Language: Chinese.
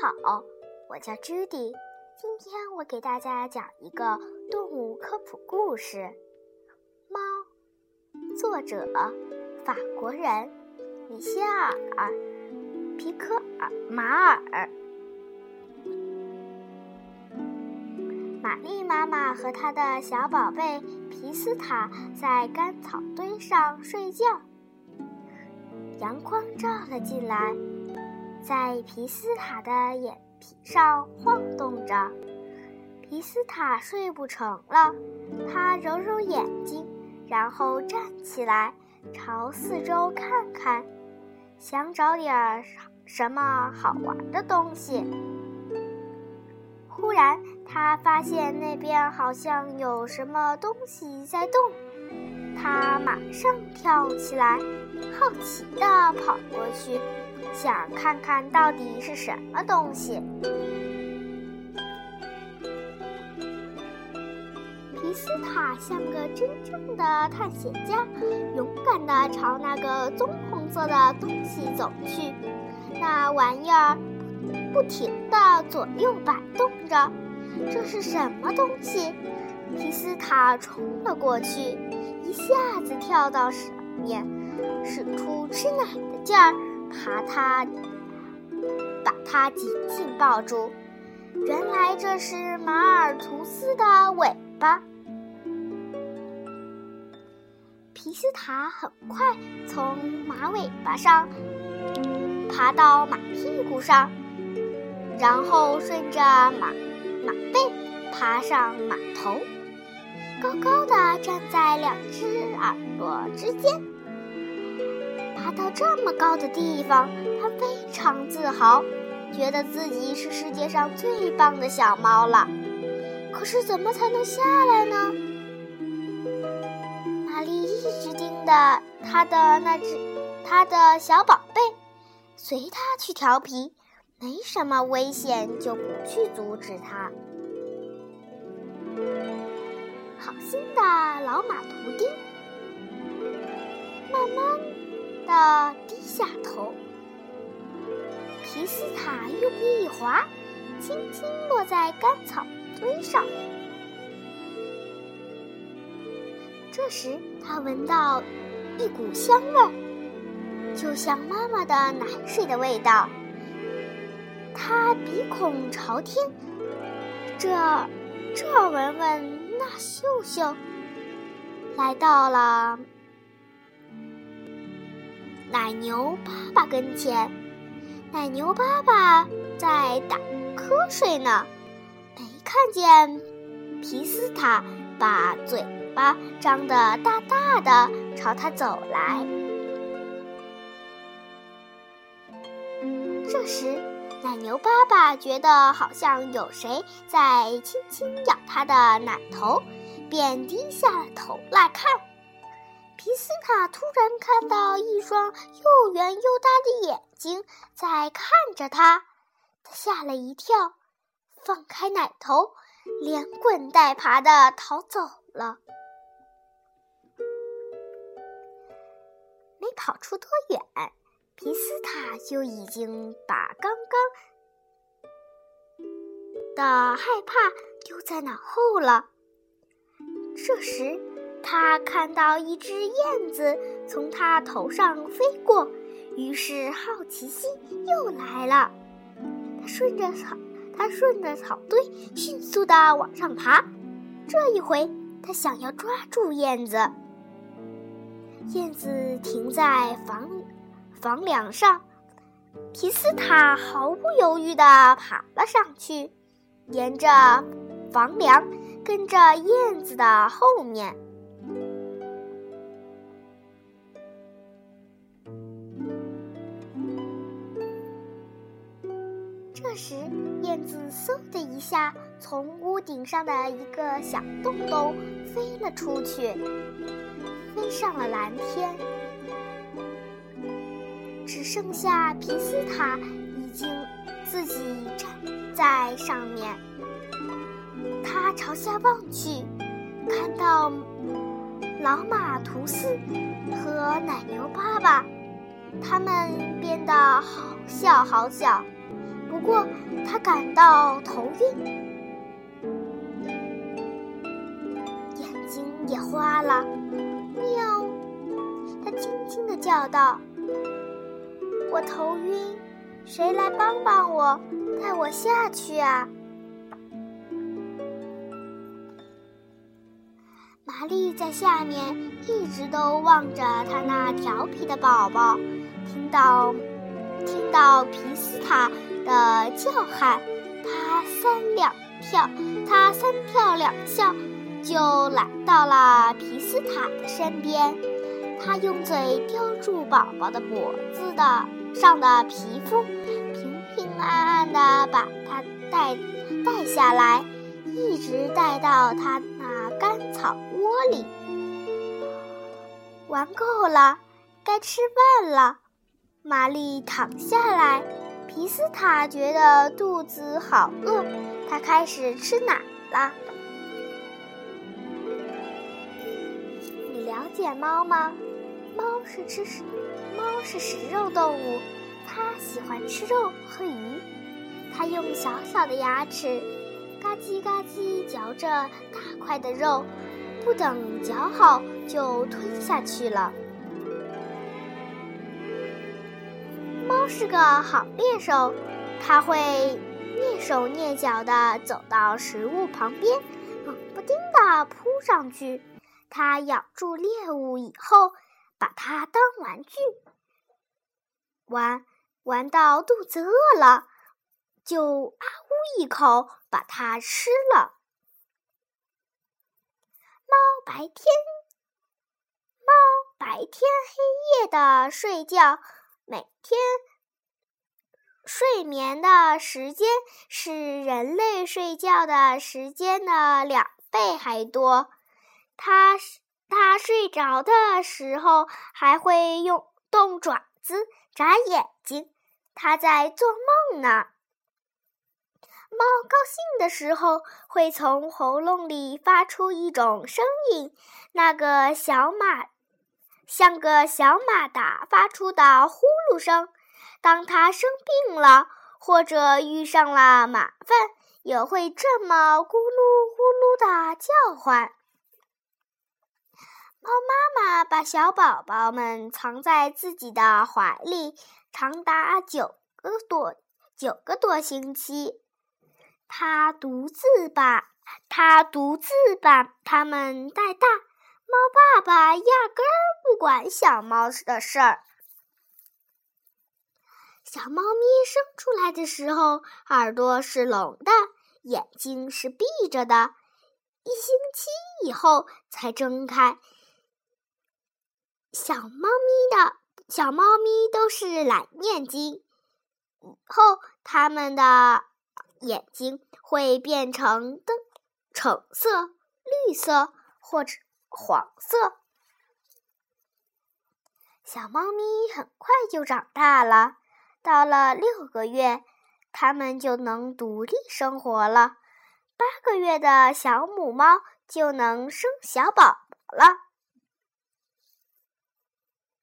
好，我叫 Judy，今天我给大家讲一个动物科普故事《猫》，作者法国人米歇尔·皮科尔马尔。玛丽妈妈和她的小宝贝皮斯塔在干草堆上睡觉，阳光照了进来。在皮斯塔的眼皮上晃动着，皮斯塔睡不成了。他揉揉眼睛，然后站起来，朝四周看看，想找点什么好玩的东西。忽然，他发现那边好像有什么东西在动，他马上跳起来，好奇地跑过去。想看看到底是什么东西。皮斯塔像个真正的探险家，勇敢地朝那个棕红色的东西走去。那玩意儿不停地左右摆动着，这是什么东西？皮斯塔冲了过去，一下子跳到上面，使出吃奶的劲儿。爬它，把它紧紧抱住。原来这是马尔图斯的尾巴。皮斯塔很快从马尾巴上爬到马屁股上，然后顺着马马背爬上马头，高高的站在两只耳朵之间。爬到这么高的地方，它非常自豪，觉得自己是世界上最棒的小猫了。可是怎么才能下来呢？玛丽一直盯着他的那只他的小宝贝，随他去调皮，没什么危险就不去阻止他。好心的老马图丁，慢慢。的低下头，皮斯塔用力一滑，轻轻落在干草堆上。这时，他闻到一股香味儿，就像妈妈的奶水的味道。他鼻孔朝天，这这闻闻，那嗅嗅，来到了。奶牛爸爸跟前，奶牛爸爸在打瞌睡呢，没看见皮斯塔把嘴巴张得大大的朝他走来。这时，奶牛爸爸觉得好像有谁在轻轻咬他的奶头，便低下了头来看。皮斯他突然看到一双又圆又大的眼睛在看着他，他吓了一跳，放开奶头，连滚带爬的逃走了。没跑出多远，皮斯塔就已经把刚刚的害怕丢在脑后了。这时。他看到一只燕子从他头上飞过，于是好奇心又来了。他顺着草，他顺着草堆迅速地往上爬。这一回，他想要抓住燕子。燕子停在房房梁上，皮斯塔毫不犹豫地爬了上去，沿着房梁跟着燕子的后面。时，燕子嗖的一下从屋顶上的一个小洞洞飞了出去，飞上了蓝天。只剩下皮斯塔已经自己站在上面。他朝下望去，看到老马图斯和奶牛爸爸，他们变得好小好小。不过他感到头晕，眼睛也花了。喵！它轻轻地叫道：“我头晕，谁来帮帮我，带我下去啊？”玛丽在下面一直都望着他那调皮的宝宝，听到听到皮斯塔的叫喊，他三两跳，他三跳两跳就来到了皮斯塔的身边。他用嘴叼住宝宝的脖子的上的皮肤，平平安安的把它带带下来，一直带到他那干草。窝里玩够了，该吃饭了。玛丽躺下来，皮斯塔觉得肚子好饿，他开始吃奶了。你了解猫吗？猫是吃食，猫是食肉动物，它喜欢吃肉和鱼。它用小小的牙齿，嘎叽嘎叽嚼着大块的肉。不等嚼好就吞下去了。是个好猎手，它会蹑手蹑脚地走到食物旁边，冷不丁地扑上去。它咬住猎物以后，把它当玩具玩，玩到肚子饿了，就啊呜一口把它吃了。猫白天，猫白天黑夜的睡觉，每天睡眠的时间是人类睡觉的时间的两倍还多。它它睡着的时候还会用动爪子、眨眼睛，它在做梦呢。猫高兴的时候，会从喉咙里发出一种声音，那个小马像个小马达发出的呼噜声。当它生病了，或者遇上了麻烦，也会这么咕噜咕噜的叫唤。猫妈妈把小宝宝们藏在自己的怀里，长达九个多九个多星期。他独自把，他独自把它们带大。猫爸爸压根儿不管小猫的事儿。小猫咪生出来的时候，耳朵是聋的，眼睛是闭着的，一星期以后才睁开。小猫咪的小猫咪都是蓝眼睛，以后它们的。眼睛会变成灯橙色、绿色或者黄色。小猫咪很快就长大了，到了六个月，它们就能独立生活了。八个月的小母猫就能生小宝宝了。